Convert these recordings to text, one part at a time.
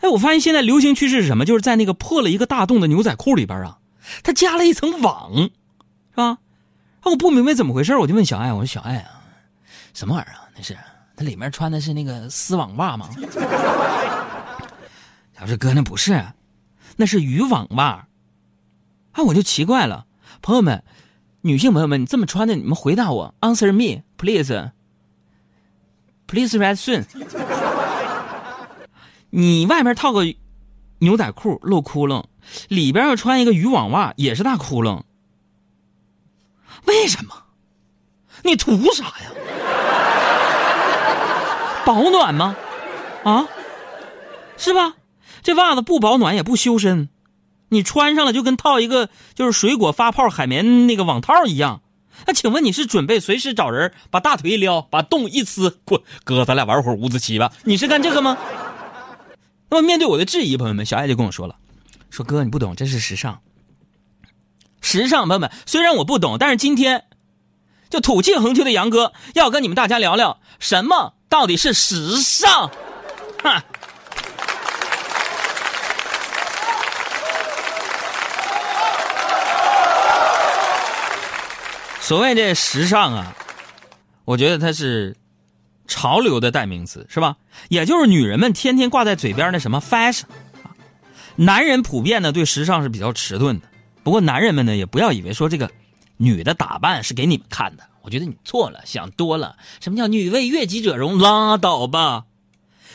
哎，我发现现在流行趋势是什么？就是在那个破了一个大洞的牛仔裤里边啊，它加了一层网，是吧？我不明白怎么回事，我就问小爱，我说小爱啊，什么玩意儿啊？那是它里面穿的是那个丝网袜吗？他说哥，那不是，那是渔网袜。啊，我就奇怪了，朋友们，女性朋友们，你这么穿的，你们回答我，answer me please，please write soon。你外面套个牛仔裤露窟窿，里边要穿一个渔网袜也是大窟窿，为什么？你图啥呀？保暖吗？啊，是吧？这袜子不保暖也不修身，你穿上了就跟套一个就是水果发泡海绵那个网套一样。那请问你是准备随时找人把大腿一撩，把洞一呲，滚哥，咱俩玩会儿五子棋吧？你是干这个吗？那么面对我的质疑，朋友们，小爱就跟我说了，说哥你不懂，这是时尚。时尚，朋友们，虽然我不懂，但是今天，就土气横秋的杨哥要跟你们大家聊聊什么到底是时尚，哈。所谓这时尚啊，我觉得它是潮流的代名词，是吧？也就是女人们天天挂在嘴边的什么 fashion 啊。男人普遍呢对时尚是比较迟钝的，不过男人们呢也不要以为说这个女的打扮是给你们看的，我觉得你错了，想多了。什么叫女为悦己者容？拉倒吧！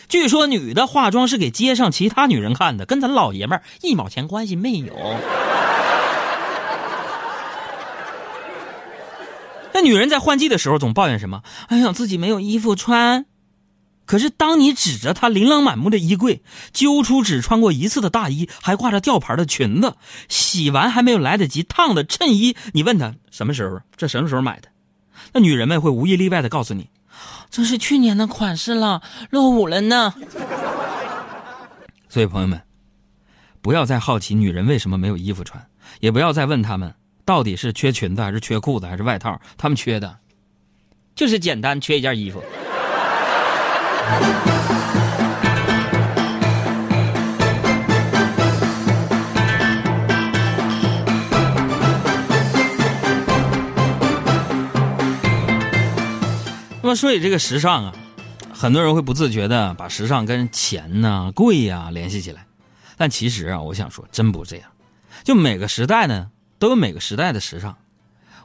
据说女的化妆是给街上其他女人看的，跟咱老爷们儿一毛钱关系没有。那女人在换季的时候总抱怨什么？哎呀，自己没有衣服穿。可是当你指着她琳琅满目的衣柜，揪出只穿过一次的大衣，还挂着吊牌的裙子，洗完还没有来得及烫的衬衣，你问她什么时候？这什么时候买的？那女人们会无一例外的告诉你，这是去年的款式了，落伍了呢。所以朋友们，不要再好奇女人为什么没有衣服穿，也不要再问他们。到底是缺裙子还是缺裤子还是外套？他们缺的，就是简单缺一件衣服。那么说起这个时尚啊，很多人会不自觉的把时尚跟钱呐、贵呀联系起来，但其实啊，我想说，真不这样。就每个时代呢。都有每个时代的时尚。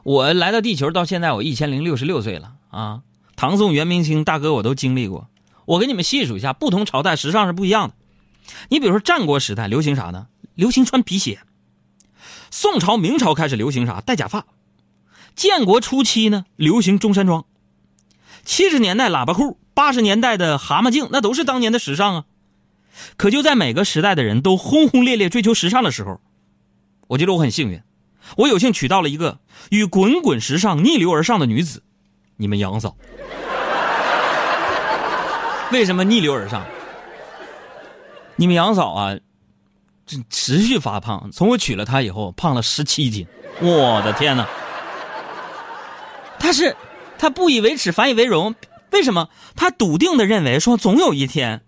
我来到地球到现在，我一千零六十六岁了啊！唐宋元明清，大哥我都经历过。我给你们细数一下，不同朝代时尚是不一样的。你比如说战国时代流行啥呢？流行穿皮鞋。宋朝、明朝开始流行啥？戴假发。建国初期呢，流行中山装。七十年代喇叭裤，八十年代的蛤蟆镜，那都是当年的时尚啊。可就在每个时代的人都轰轰烈烈追求时尚的时候，我觉得我很幸运。我有幸娶到了一个与滚滚时尚逆流而上的女子，你们杨嫂。为什么逆流而上？你们杨嫂啊，这持续发胖，从我娶了她以后，胖了十七斤。我的天哪！她是，她不以为耻，反以为荣。为什么？她笃定的认为说，总有一天，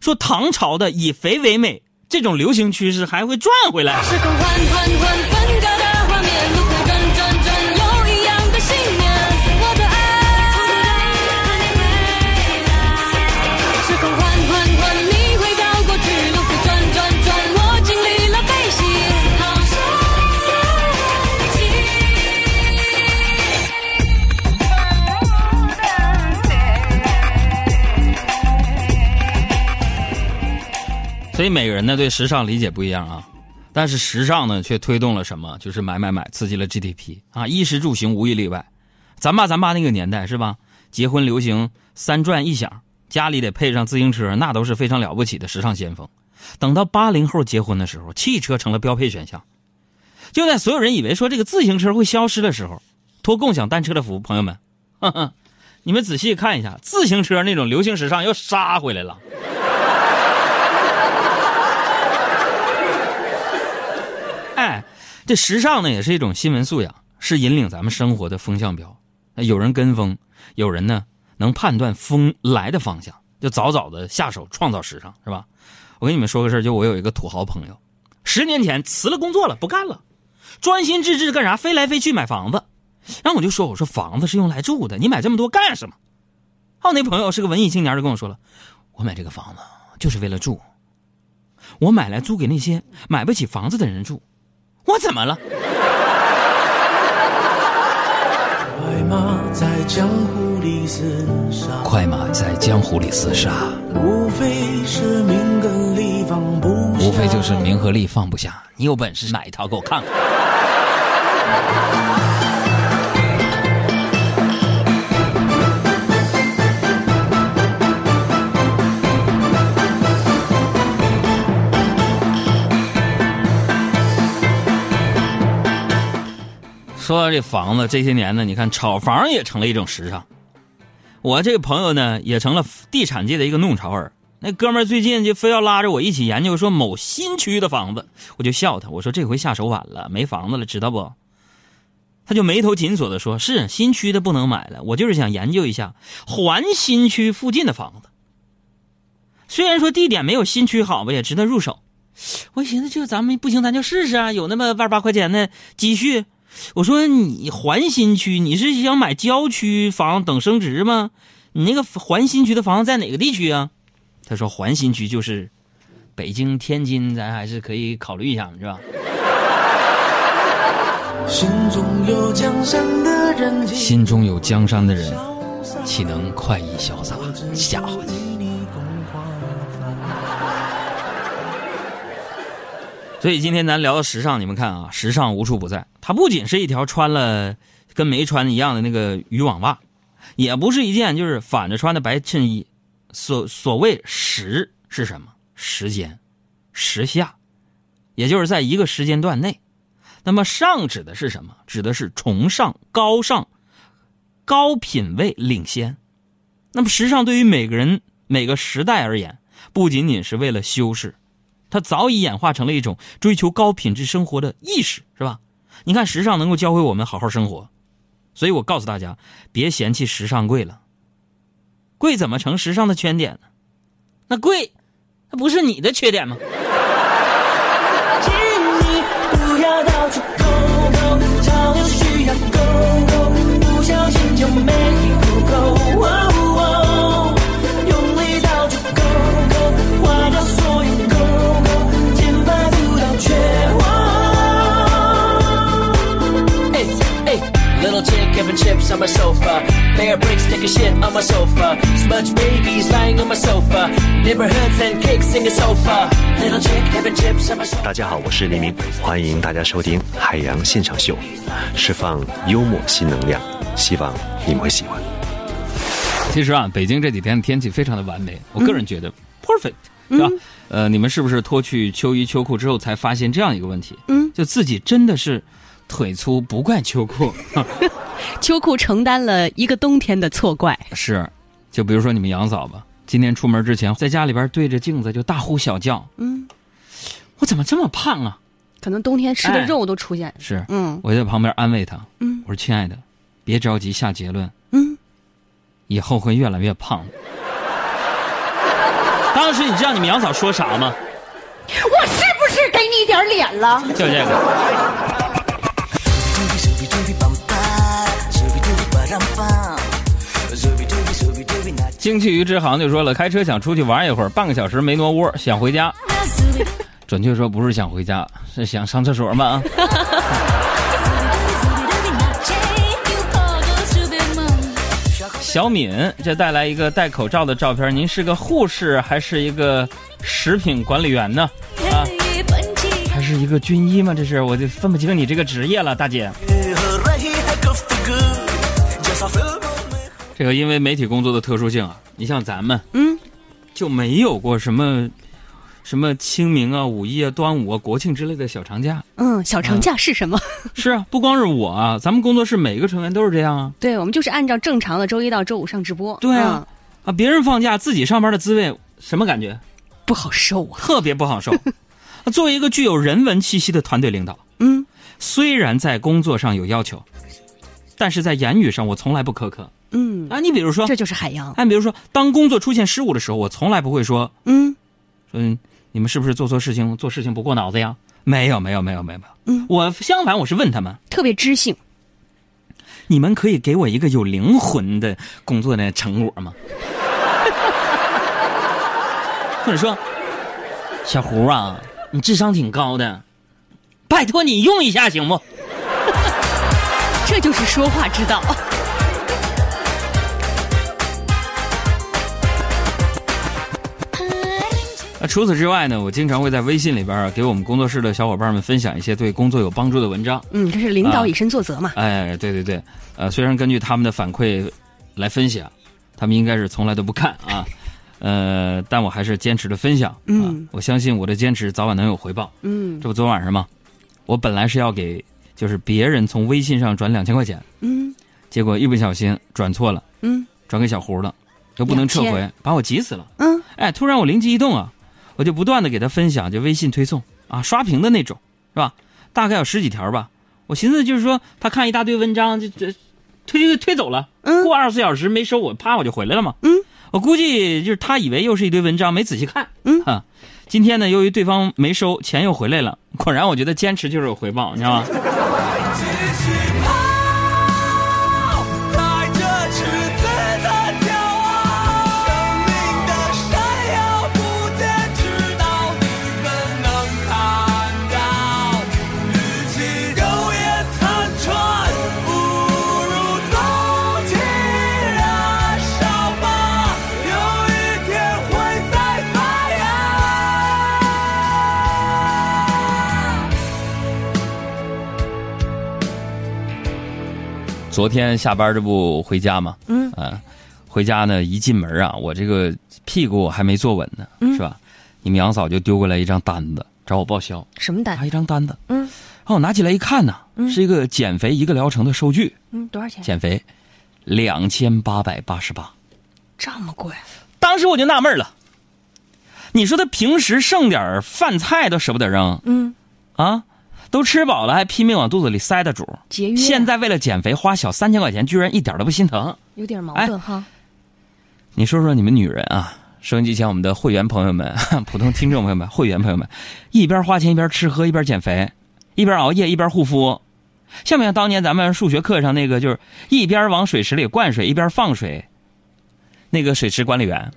说唐朝的以肥为美这种流行趋势还会转回来。所以每个人呢对时尚理解不一样啊，但是时尚呢却推动了什么？就是买买买，刺激了 GDP 啊，衣食住行无一例外。咱爸咱妈那个年代是吧？结婚流行三转一响，家里得配上自行车，那都是非常了不起的时尚先锋。等到八零后结婚的时候，汽车成了标配选项。就在所有人以为说这个自行车会消失的时候，托共享单车的福，朋友们，你们仔细看一下，自行车那种流行时尚又杀回来了。哎，这时尚呢也是一种新闻素养，是引领咱们生活的风向标。有人跟风，有人呢能判断风来的方向。就早早的下手创造时尚，是吧？我跟你们说个事儿，就我有一个土豪朋友，十年前辞了工作了，不干了，专心致志干啥？飞来飞去买房子。然后我就说：“我说房子是用来住的，你买这么多干什么？”我那朋友是个文艺青年，就跟我说了：“我买这个房子就是为了住，我买来租给那些买不起房子的人住。”我怎么了？快马在江湖里厮杀，快马在江湖里厮杀，无非是名跟利放不下，无非就是名和利放不下。你有本事买一套给我看看。说到这房子，这些年呢，你看炒房也成了一种时尚。我这个朋友呢，也成了地产界的一个弄潮儿。那哥们儿最近就非要拉着我一起研究说某新区的房子，我就笑他，我说这回下手晚了，没房子了，知道不？他就眉头紧锁的说：“是新区的不能买了，我就是想研究一下环新区附近的房子。虽然说地点没有新区好吧，也值得入手。我寻思，就咱们不行，咱就试试啊，有那么万八块钱的积蓄。我说你环新区，你是想买郊区房等升值吗？你那个环新区的房子在哪个地区啊？他说环新区就是北京、天津，咱还是可以考虑一下，是吧？心中有江山的人，心中有江山的人，岂能快意潇洒？吓唬所以今天咱聊到时尚，你们看啊，时尚无处不在。它不仅是一条穿了跟没穿一样的那个渔网袜，也不是一件就是反着穿的白衬衣。所所谓时是什么？时间，时下，也就是在一个时间段内。那么上指的是什么？指的是崇尚、高尚、高品位、领先。那么时尚对于每个人、每个时代而言，不仅仅是为了修饰。它早已演化成了一种追求高品质生活的意识，是吧？你看，时尚能够教会我们好好生活，所以我告诉大家，别嫌弃时尚贵了。贵怎么成时尚的缺点呢？那贵，那不是你的缺点吗？不小心就没大家好，我是黎明，欢迎大家收听海洋现场秀，释放幽默新能量，希望你们会喜欢。其实啊，北京这几天的天气非常的完美，我个人觉得 perfect，是吧？呃，你们是不是脱去秋衣秋裤之后才发现这样一个问题？嗯，就自己真的是腿粗，不怪秋裤。秋裤承担了一个冬天的错怪。是，就比如说你们杨嫂吧，今天出门之前在家里边对着镜子就大呼小叫嗯，：“我怎么这么胖啊可能冬天吃的哎肉都出现。？”是，嗯我在旁边安慰他，嗯我说：“亲爱的，别着急下结论，嗯，以后会越来越胖。” 当时你知道你们杨嫂说啥吗？我是不是给你点脸了？就这个。经济鱼之行就说了，开车想出去玩一会儿，半个小时没挪窝，想回家。准确说不是想回家，是想上厕所嘛。小敏这带来一个戴口罩的照片，您是个护士还是一个食品管理员呢？啊，还是一个军医吗？这是我就分不清你这个职业了，大姐。这个因为媒体工作的特殊性啊，你像咱们，嗯，就没有过什么什么清明啊、五一啊、端午啊、国庆之类的小长假。嗯，小长假是什么？是啊，不光是我啊，咱们工作室每个成员都是这样啊。对，我们就是按照正常的周一到周五上直播。对啊，啊，别人放假，自己上班的滋味什么感觉？嗯不好受啊。特别不好受。作为一个具有人文气息的团队领导，嗯，虽然在工作上有要求，但是在言语上我从来不苛刻。嗯，啊，你比如说，这就是海洋。哎，比如说，当工作出现失误的时候，我从来不会说嗯说嗯你们是不是做错事情，做事情不过脑子呀？没有，没有，没有，没有，没有。嗯，我相反，我是问他们，特别知性。你们可以给我一个有灵魂的工作的成果吗？或者说，小胡啊，你智商挺高的，拜托你用一下行不？这就是说话之道。那除此之外呢，我经常会在微信里边儿给我们工作室的小伙伴们分享一些对工作有帮助的文章。嗯，这是领导以身作则嘛。哎，对对对，呃，虽然根据他们的反馈来分享，他们应该是从来都不看啊，呃，但我还是坚持的分享。啊嗯，我相信我的坚持早晚能有回报。嗯这不昨晚上吗？我本来是要给就是别人从微信上转两千块钱，嗯结果一不小心转错了，嗯转给小胡了，又不能撤回把我急死了。嗯哎，突然我灵机一动啊，我就不断的给他分享，就微信推送啊，刷屏的那种，是吧？大概有十几条吧。我寻思就是说，他看一大堆文章，就这推推走了，嗯过二十四小时没收我，啪我就回来了嘛。嗯，我估计就是他以为又是一堆文章，没仔细看。嗯啊，今天呢，由于对方没收，钱又回来了。果然，我觉得坚持就是有回报，你知道吗？昨天下班这不回家吗？嗯啊，回家呢，一进门啊，我这个屁股还没坐稳呢，嗯是吧？你们杨嫂就丢过来一张单子，找我报销，什么单拿？一张单子，嗯然后我拿起来一看呢，嗯是一个减肥一个疗程的收据，嗯，多少钱？减肥两千八百八十八。这么贵？当时我就纳闷了，你说他平时剩点儿饭菜都舍不得扔嗯，啊，都吃饱了还拼命往肚子里塞的主，节约。现在为了减肥花小三千块钱，居然一点都不心疼。有点矛哎盾哈。你说说你们女人啊，收音机前我们的会员朋友们、普通听众朋友们、会员朋友们，一边花钱一边吃喝一边减肥，一边熬夜一边护肤，像不像当年咱们数学课上那个，就是一边往水池里灌水一边放水，那个水池管理员？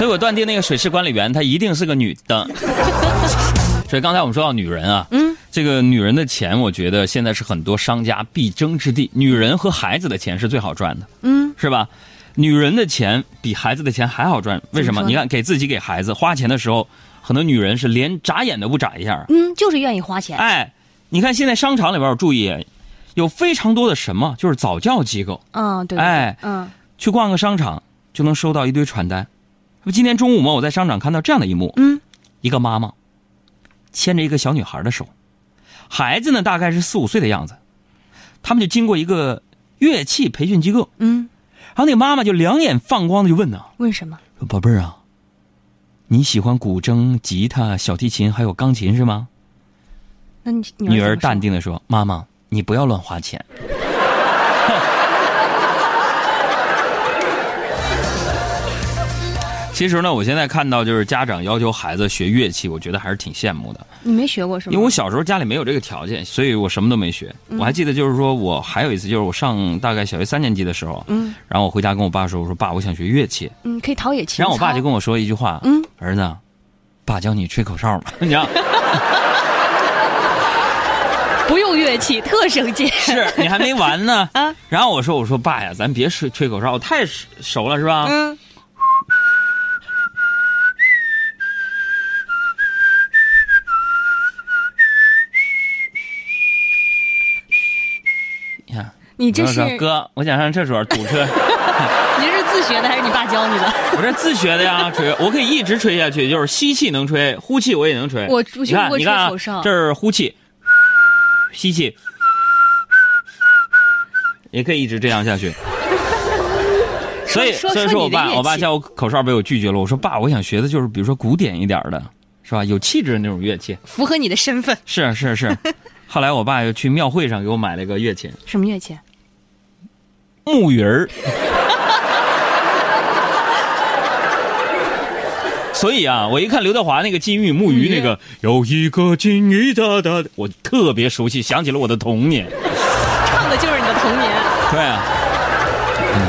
所以我断定那个水池管理员她一定是个女的。所以刚才我们说到女人啊，嗯，这个女人的钱，我觉得现在是很多商家必争之地。女人和孩子的钱是最好赚的，嗯，是吧？女人的钱比孩子的钱还好赚，为什么？你看，给自己给孩子花钱的时候，很多女人是连眨眼都不眨一下。嗯，就是愿意花钱。哎，你看现在商场里边，我注意，有非常多的什么，就是早教机构，嗯，对。对对哎嗯去逛个商场就能收到一堆传单。不，今天中午嘛，我在商场看到这样的一幕，嗯，一个妈妈牵着一个小女孩的手，孩子呢大概是四五岁的样子，他们就经过一个乐器培训机构，嗯，然后那个妈妈就两眼放光的就问呢问什么？说：“宝贝儿啊，你喜欢古筝、吉他、小提琴还有钢琴是吗那你？”女儿淡定。定的说：“妈妈，你不要乱花钱。”其实呢，我现在看到就是家长要求孩子学乐器，我觉得还是挺羡慕的。你没学过是吗？因为我小时候家里没有这个条件，所以我什么都没学。我还记得就是说我还有一次就是我上大概小学三年级的时候，嗯然后我回家跟我爸说，我说爸，我想学乐器。嗯，可以陶冶情操。然后我爸就跟我说一句话，嗯，儿子，爸教你吹口哨吧。你知道，不用乐器，特省劲。是你还没完呢。啊然后我说我说爸呀，咱别吹吹口哨，我太熟熟了是吧？嗯，你这是哥，我想上厕所，堵车。你这是自学的还是你爸教你的？我这自学的呀，吹，我可以一直吹下去，就是吸气能吹，呼气我也能吹。我我你看，你看啊吹口哨，这是呼气，吸气，也可以一直这样下去。所以，说所以说我爸，我爸叫我口哨被我拒绝了。我说爸，我想学的就是比如说古典一点的，是吧？有气质的那种乐器。符合你的身份。是啊是啊是啊，后来我爸又去庙会上给我买了个乐器，什么乐器？木鱼儿。所以啊，我一看刘德华那个金玉木鱼那个有一个金鱼哒哒，我特别熟悉，想起了我的童年。唱的就是你的童年。对啊，嗯，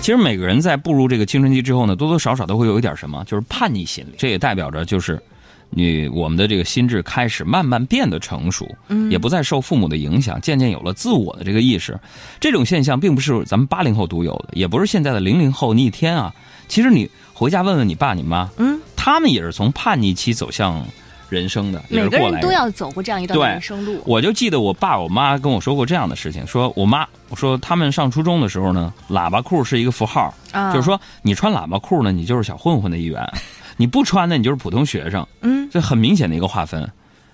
其实每个人在步入这个青春期之后呢，多多少少都会有一点什么，就是叛逆心理。这也代表着就是你我们的这个心智开始慢慢变得成熟，嗯，也不再受父母的影响，渐渐有了自我的这个意识。这种现象并不是咱们八零后独有的，也不是现在的零零后逆天啊。其实你回家问问你爸你妈，嗯，他们也是从叛逆期走向人生的，也每个是过来人人都要走过这样一段人生路。我就记得我爸我妈跟我说过这样的事情，说我妈我说他们上初中的时候呢，喇叭裤是一个符号，啊就是说你穿喇叭裤呢，你就是小混混的一员；你不穿呢，你就是普通学生。嗯，这很明显的一个划分。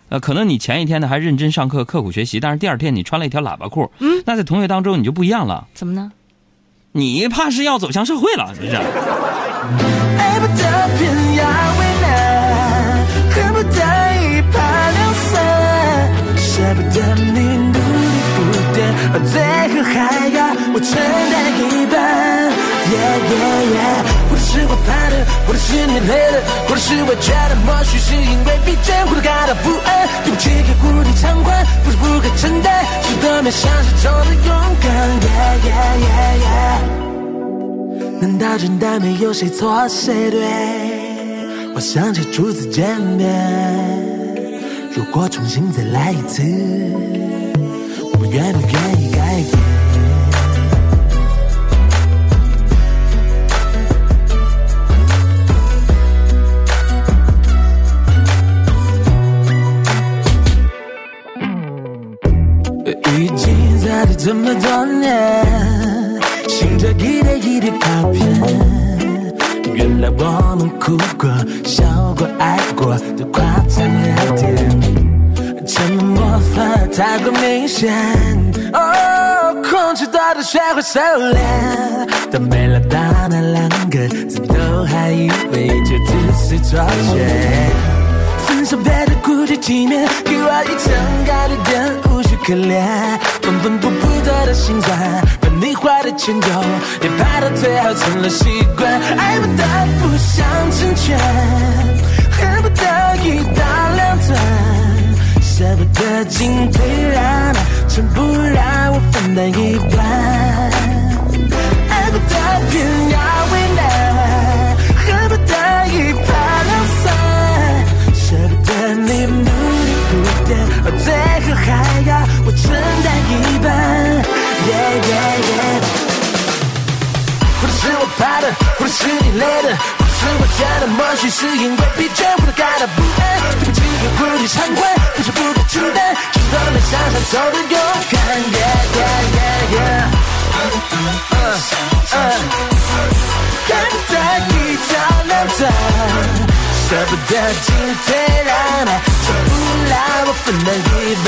呃，可能你前一天呢还认真上课、刻苦学习，但是第二天你穿了一条喇叭裤，嗯，那在同学当中你就不一样了，怎么呢？你怕是要走向社会了，是不是？爱不得偏要为难，恨不得一拍两散，舍不得你努力不变，而最后还要我承担一半。Yeah yeah yeah，怕的，或者是你累了，或者是我觉得或许是因为疲倦，或者感到不安。对不起，给无力偿还，不是不该承担，是多么像是中的勇敢。Yeah yeah yeah yeah。难道真的没有谁错谁对？我想起初次见面，如果重新再来一次，我们愿不愿意改变？这么多年，心这一点一滴跑偏。原来我们哭过、笑过、爱过，都夸张了点，沉默反而太过明显。哦，控制多的学会收敛，但没了到那两个字，都还以为这只是错觉。分手别的孤寂体面，给我一层高的点，无需可怜。分分不不得的心酸，把你画的迁就，也怕到最后成了习惯。爱不得不想成全，恨不得一刀两断，舍不得进退让，全部让我分担一半。累的，或者是我觉得默许是因为疲倦，或者感到不安。对不起，给无力偿还，不是不该承担，是多么想象中的勇敢。Yeah yeah yeah yeah。恨不得一刀两断，舍不得进退让，全部让我分担一半。